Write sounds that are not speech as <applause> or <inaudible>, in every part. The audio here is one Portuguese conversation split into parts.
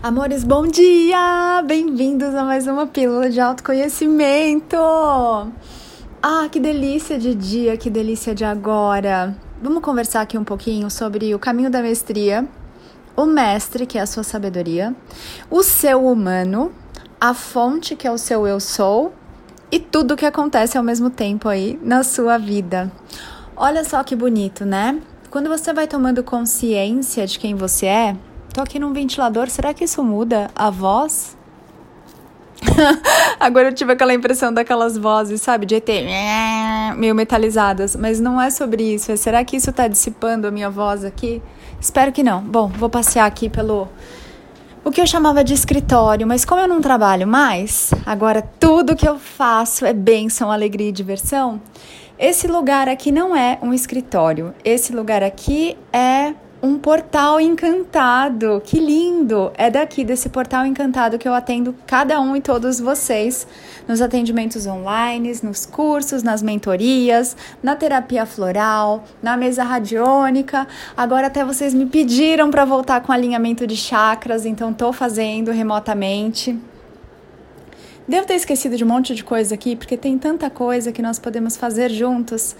Amores, bom dia! Bem-vindos a mais uma pílula de autoconhecimento! Ah, que delícia de dia, que delícia de agora! Vamos conversar aqui um pouquinho sobre o caminho da mestria, o mestre, que é a sua sabedoria, o seu humano, a fonte, que é o seu eu sou, e tudo que acontece ao mesmo tempo aí na sua vida. Olha só que bonito, né? Quando você vai tomando consciência de quem você é, Tô aqui num ventilador, será que isso muda a voz? <laughs> Agora eu tive aquela impressão daquelas vozes, sabe, de ET, meio metalizadas, mas não é sobre isso. É, será que isso tá dissipando a minha voz aqui? Espero que não. Bom, vou passear aqui pelo o que eu chamava de escritório, mas como eu não trabalho mais, agora tudo que eu faço é bênção, alegria e diversão. Esse lugar aqui não é um escritório. Esse lugar aqui é um portal encantado. Que lindo! É daqui desse portal encantado que eu atendo cada um e todos vocês nos atendimentos online, nos cursos, nas mentorias, na terapia floral, na mesa radiônica. Agora até vocês me pediram para voltar com alinhamento de chakras, então tô fazendo remotamente. Devo ter esquecido de um monte de coisa aqui, porque tem tanta coisa que nós podemos fazer juntos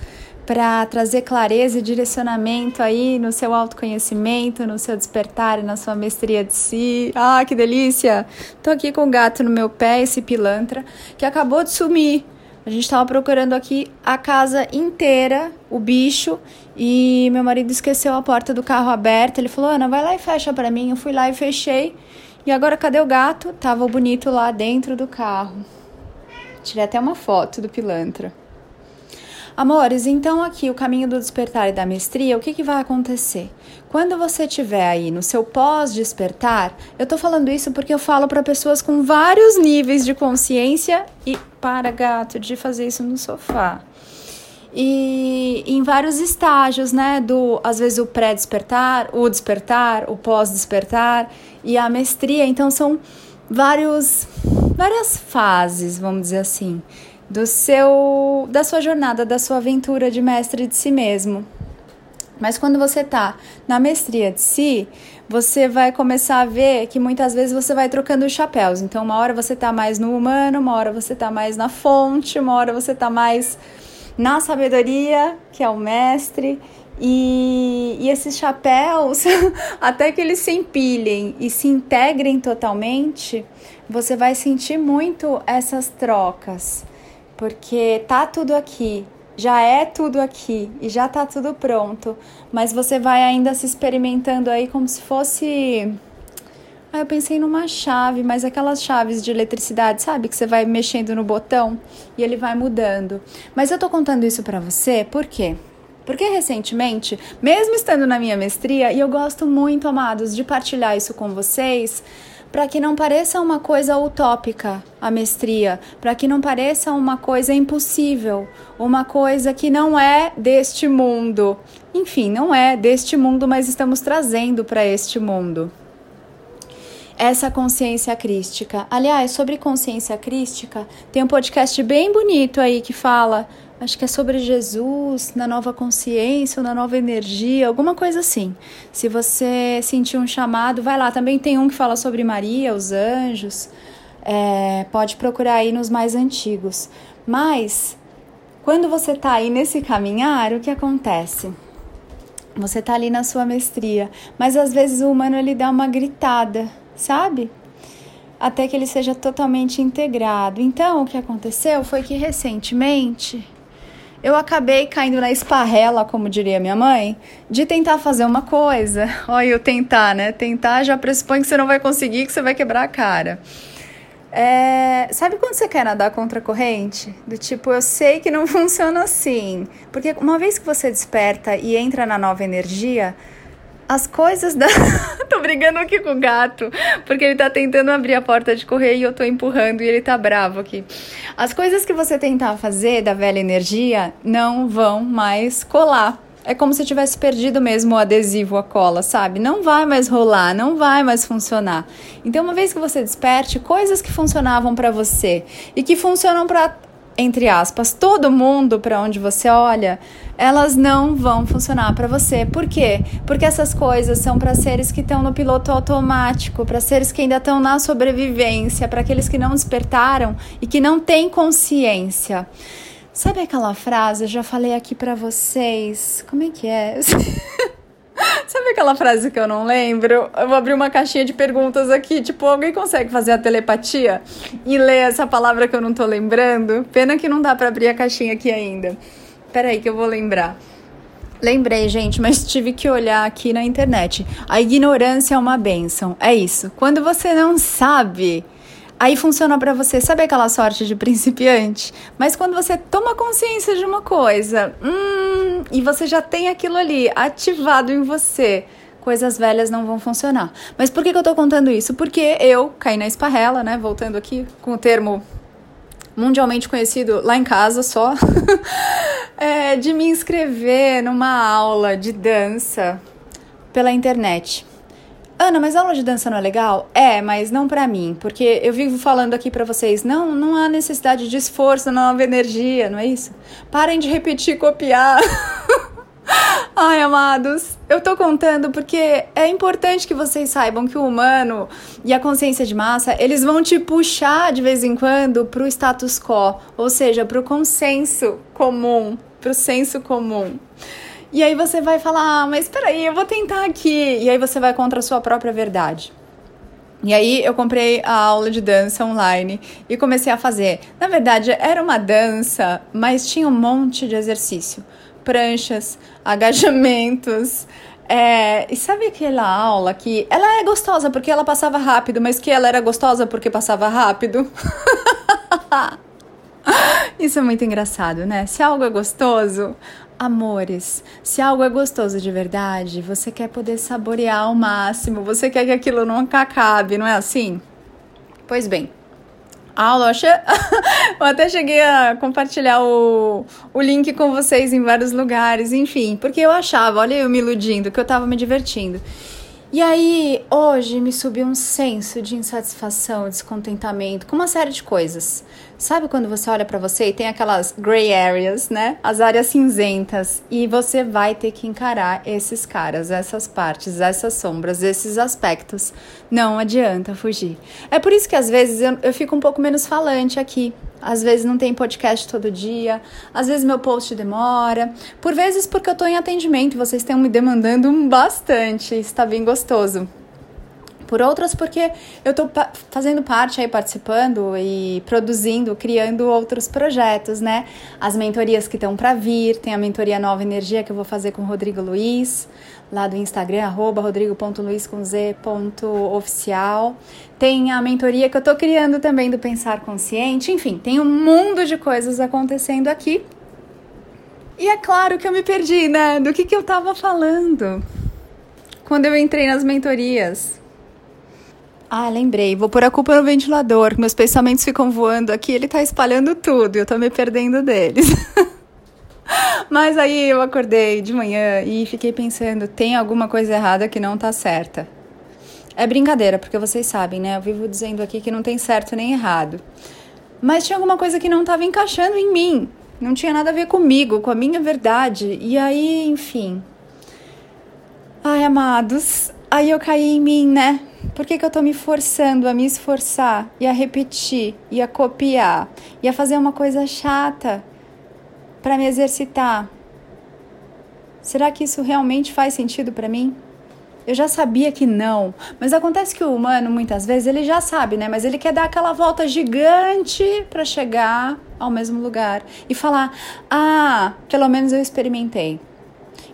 para trazer clareza e direcionamento aí no seu autoconhecimento, no seu despertar e na sua mestria de si. Ah, que delícia! Tô aqui com o gato no meu pé, esse pilantra, que acabou de sumir. A gente estava procurando aqui a casa inteira, o bicho, e meu marido esqueceu a porta do carro aberta. Ele falou: Ana, vai lá e fecha para mim. Eu fui lá e fechei. E agora cadê o gato? Tava bonito lá dentro do carro. Tirei até uma foto do pilantra. Amores, então aqui o caminho do despertar e da mestria, o que, que vai acontecer? Quando você estiver aí no seu pós-despertar, eu tô falando isso porque eu falo para pessoas com vários níveis de consciência e para gato de fazer isso no sofá. E em vários estágios, né? Do às vezes o pré-despertar, o despertar, o pós-despertar e a mestria. Então são vários várias fases, vamos dizer assim do seu da sua jornada, da sua aventura de mestre de si mesmo. Mas quando você tá na mestria de si, você vai começar a ver que muitas vezes você vai trocando os chapéus. Então, uma hora você tá mais no humano, uma hora você tá mais na fonte, uma hora você tá mais na sabedoria, que é o mestre. E, e esses chapéus, <laughs> até que eles se empilhem e se integrem totalmente, você vai sentir muito essas trocas porque tá tudo aqui, já é tudo aqui e já tá tudo pronto, mas você vai ainda se experimentando aí como se fosse. Ah, eu pensei numa chave, mas aquelas chaves de eletricidade, sabe? Que você vai mexendo no botão e ele vai mudando. Mas eu tô contando isso para você, por quê? Porque recentemente, mesmo estando na minha mestria, e eu gosto muito, amados, de partilhar isso com vocês, para que não pareça uma coisa utópica a mestria, para que não pareça uma coisa impossível, uma coisa que não é deste mundo. Enfim, não é deste mundo, mas estamos trazendo para este mundo. Essa consciência crística. Aliás, sobre consciência crística, tem um podcast bem bonito aí que fala acho que é sobre Jesus, na nova consciência, ou na nova energia, alguma coisa assim. Se você sentir um chamado, vai lá. Também tem um que fala sobre Maria, os anjos. É, pode procurar aí nos mais antigos. Mas, quando você está aí nesse caminhar, o que acontece? Você está ali na sua mestria, mas às vezes o humano ele dá uma gritada, sabe? Até que ele seja totalmente integrado. Então, o que aconteceu foi que recentemente eu acabei caindo na esparrela, como diria minha mãe, de tentar fazer uma coisa. <laughs> Olha, eu tentar, né? Tentar já pressupõe que você não vai conseguir, que você vai quebrar a cara. É, sabe quando você quer nadar contra a corrente? Do tipo, eu sei que não <laughs> funciona assim. Porque uma vez que você desperta e entra na nova energia, as coisas da. <laughs> tô brigando aqui com o gato, porque ele tá tentando abrir a porta de correr e eu tô empurrando e ele tá bravo aqui. As coisas que você tentar fazer da velha energia não vão mais colar. É como se tivesse perdido mesmo o adesivo, a cola, sabe? Não vai mais rolar, não vai mais funcionar. Então, uma vez que você desperte, coisas que funcionavam para você e que funcionam para entre aspas, todo mundo para onde você olha, elas não vão funcionar para você. Por quê? Porque essas coisas são para seres que estão no piloto automático, para seres que ainda estão na sobrevivência, para aqueles que não despertaram e que não têm consciência. Sabe aquela frase? Eu já falei aqui para vocês. Como é que é? <laughs> Sabe aquela frase que eu não lembro? Eu vou abrir uma caixinha de perguntas aqui. Tipo, alguém consegue fazer a telepatia e ler essa palavra que eu não tô lembrando? Pena que não dá para abrir a caixinha aqui ainda. Peraí que eu vou lembrar. Lembrei, gente, mas tive que olhar aqui na internet. A ignorância é uma benção. É isso. Quando você não sabe, aí funciona para você. Sabe aquela sorte de principiante? Mas quando você toma consciência de uma coisa, e você já tem aquilo ali ativado em você, coisas velhas não vão funcionar. Mas por que, que eu tô contando isso? Porque eu caí na esparrela, né? Voltando aqui com o termo mundialmente conhecido lá em casa só, <laughs> é, de me inscrever numa aula de dança pela internet. Ana, mas aula de dança não é legal? É, mas não para mim, porque eu vivo falando aqui para vocês, não, não há necessidade de esforço, não há energia, não é isso? Parem de repetir e copiar. <laughs> Ai, amados, eu tô contando porque é importante que vocês saibam que o humano e a consciência de massa, eles vão te puxar de vez em quando pro status quo, ou seja, pro consenso comum, pro senso comum. E aí você vai falar, ah, mas espera aí, eu vou tentar aqui. E aí você vai contra a sua própria verdade. E aí eu comprei a aula de dança online e comecei a fazer. Na verdade, era uma dança, mas tinha um monte de exercício pranchas, agachamentos. <laughs> É, e sabe aquela aula que ela é gostosa porque ela passava rápido, mas que ela era gostosa porque passava rápido? <laughs> <laughs> Isso é muito engraçado, né? Se algo é gostoso, amores, se algo é gostoso de verdade, você quer poder saborear ao máximo, você quer que aquilo nunca acabe, não é assim? Pois bem, aula. Eu, achei... <laughs> eu até cheguei a compartilhar o, o link com vocês em vários lugares, enfim, porque eu achava, olha eu me iludindo, que eu tava me divertindo. E aí, hoje me subiu um senso de insatisfação, descontentamento, com uma série de coisas. Sabe quando você olha para você e tem aquelas gray areas, né? As áreas cinzentas, e você vai ter que encarar esses caras, essas partes, essas sombras, esses aspectos. Não adianta fugir. É por isso que às vezes eu, eu fico um pouco menos falante aqui, às vezes não tem podcast todo dia, às vezes meu post demora, por vezes porque eu tô em atendimento vocês estão me demandando bastante, está bem gostoso. Por outras porque eu tô fazendo parte aí, participando e produzindo, criando outros projetos, né? As mentorias que estão para vir, tem a mentoria Nova Energia que eu vou fazer com o Rodrigo Luiz, lá do Instagram, arroba rodrigo.luiz.oficial. Tem a mentoria que eu tô criando também do Pensar Consciente. Enfim, tem um mundo de coisas acontecendo aqui. E é claro que eu me perdi, né? Do que, que eu tava falando quando eu entrei nas mentorias. Ah, lembrei. Vou pôr a culpa no ventilador. Meus pensamentos ficam voando aqui, ele tá espalhando tudo e eu tô me perdendo deles. <laughs> Mas aí eu acordei de manhã e fiquei pensando, tem alguma coisa errada que não tá certa. É brincadeira, porque vocês sabem, né? Eu vivo dizendo aqui que não tem certo nem errado. Mas tinha alguma coisa que não estava encaixando em mim. Não tinha nada a ver comigo, com a minha verdade. E aí, enfim. Ai, amados, aí eu caí em mim, né? Por que, que eu tô me forçando a me esforçar e a repetir e a copiar e a fazer uma coisa chata para me exercitar. Será que isso realmente faz sentido para mim? Eu já sabia que não, mas acontece que o humano muitas vezes ele já sabe, né? Mas ele quer dar aquela volta gigante para chegar ao mesmo lugar e falar: "Ah, pelo menos eu experimentei".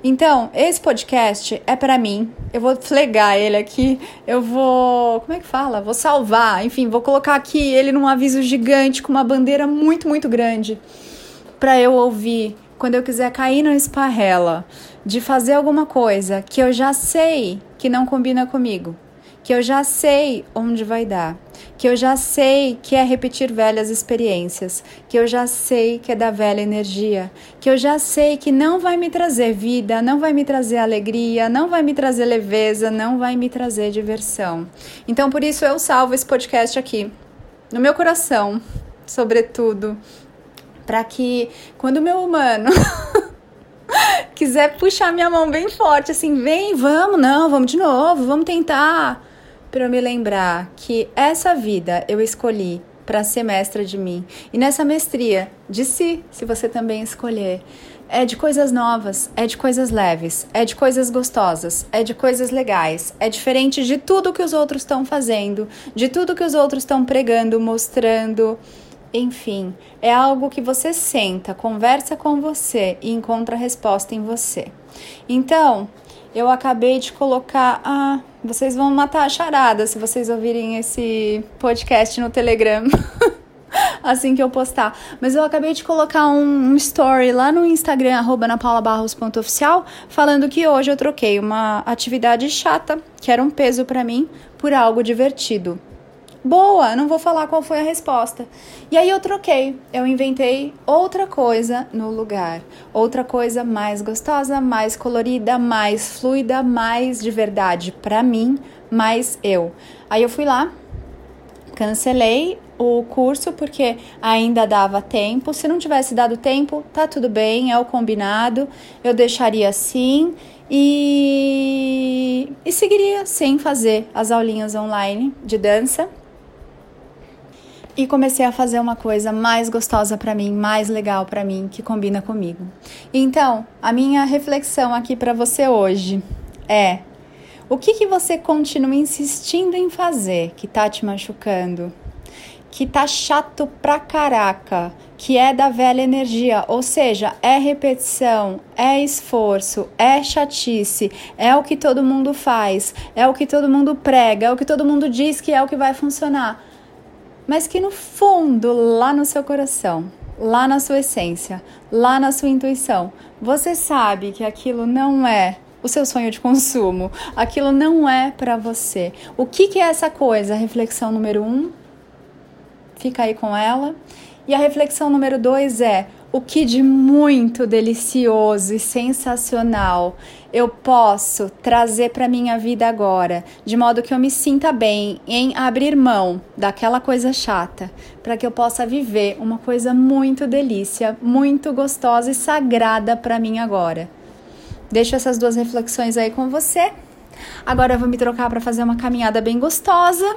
Então, esse podcast é para mim. Eu vou flegar ele aqui. Eu vou. Como é que fala? Vou salvar. Enfim, vou colocar aqui ele num aviso gigante com uma bandeira muito, muito grande para eu ouvir quando eu quiser cair na esparrela de fazer alguma coisa que eu já sei que não combina comigo, que eu já sei onde vai dar, que eu já sei que é repetir velhas experiências, que eu já sei que é da velha energia, que eu já sei que não vai me trazer vida, não vai me trazer alegria, não vai me trazer leveza, não vai me trazer diversão. Então por isso eu salvo esse podcast aqui no meu coração, sobretudo para que quando o meu humano <laughs> quiser puxar minha mão bem forte, assim, vem, vamos, não, vamos de novo, vamos tentar, para me lembrar que essa vida eu escolhi para ser mestra de mim. E nessa mestria de si, se você também escolher, é de coisas novas, é de coisas leves, é de coisas gostosas, é de coisas legais, é diferente de tudo que os outros estão fazendo, de tudo que os outros estão pregando, mostrando. Enfim, é algo que você senta, conversa com você e encontra a resposta em você. Então, eu acabei de colocar. Ah, vocês vão matar a charada se vocês ouvirem esse podcast no Telegram. <laughs> assim que eu postar. Mas eu acabei de colocar um, um story lá no Instagram, arroba napaulabarros.oficial, falando que hoje eu troquei uma atividade chata, que era um peso para mim, por algo divertido boa, não vou falar qual foi a resposta. E aí eu troquei, eu inventei outra coisa no lugar, outra coisa mais gostosa, mais colorida, mais fluida, mais de verdade para mim, mais eu. Aí eu fui lá, cancelei o curso porque ainda dava tempo. Se não tivesse dado tempo, tá tudo bem, é o combinado. Eu deixaria assim e, e seguiria sem fazer as aulinhas online de dança e comecei a fazer uma coisa mais gostosa para mim, mais legal para mim, que combina comigo. Então, a minha reflexão aqui para você hoje é: o que que você continua insistindo em fazer que tá te machucando? Que tá chato pra caraca, que é da velha energia, ou seja, é repetição, é esforço, é chatice, é o que todo mundo faz, é o que todo mundo prega, é o que todo mundo diz que é o que vai funcionar mas que no fundo, lá no seu coração, lá na sua essência, lá na sua intuição, você sabe que aquilo não é o seu sonho de consumo, aquilo não é para você. O que, que é essa coisa? Reflexão número um, fica aí com ela. E a reflexão número dois é o que de muito delicioso e sensacional eu posso trazer para minha vida agora, de modo que eu me sinta bem em abrir mão daquela coisa chata, para que eu possa viver uma coisa muito delícia, muito gostosa e sagrada para mim agora. Deixo essas duas reflexões aí com você. Agora eu vou me trocar para fazer uma caminhada bem gostosa.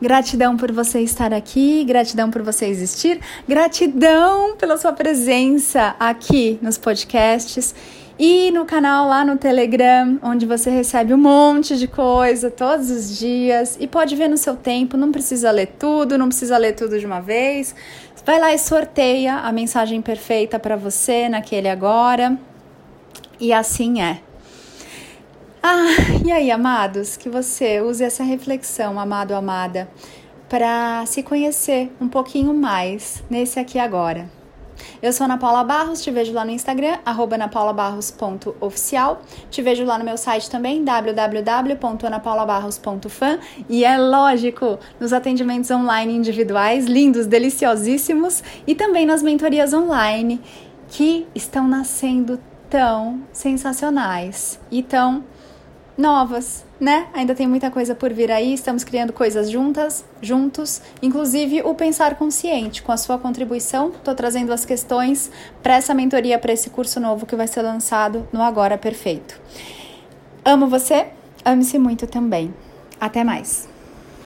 Gratidão por você estar aqui, gratidão por você existir, gratidão pela sua presença aqui nos podcasts e no canal lá no Telegram, onde você recebe um monte de coisa todos os dias e pode ver no seu tempo, não precisa ler tudo, não precisa ler tudo de uma vez. Vai lá e sorteia a mensagem perfeita para você naquele agora. E assim é. Ah, e aí, amados, que você use essa reflexão, amado, amada, para se conhecer um pouquinho mais nesse aqui agora. Eu sou Ana Paula Barros, te vejo lá no Instagram, anapaulabarros.oficial. Te vejo lá no meu site também, www.anapaulabarros.fan. E é lógico, nos atendimentos online individuais, lindos, deliciosíssimos, e também nas mentorias online, que estão nascendo tão sensacionais e tão novas, né? Ainda tem muita coisa por vir aí, estamos criando coisas juntas, juntos, inclusive o pensar consciente. Com a sua contribuição, estou trazendo as questões para essa mentoria, para esse curso novo que vai ser lançado no Agora Perfeito. Amo você, ame-se muito também. Até mais.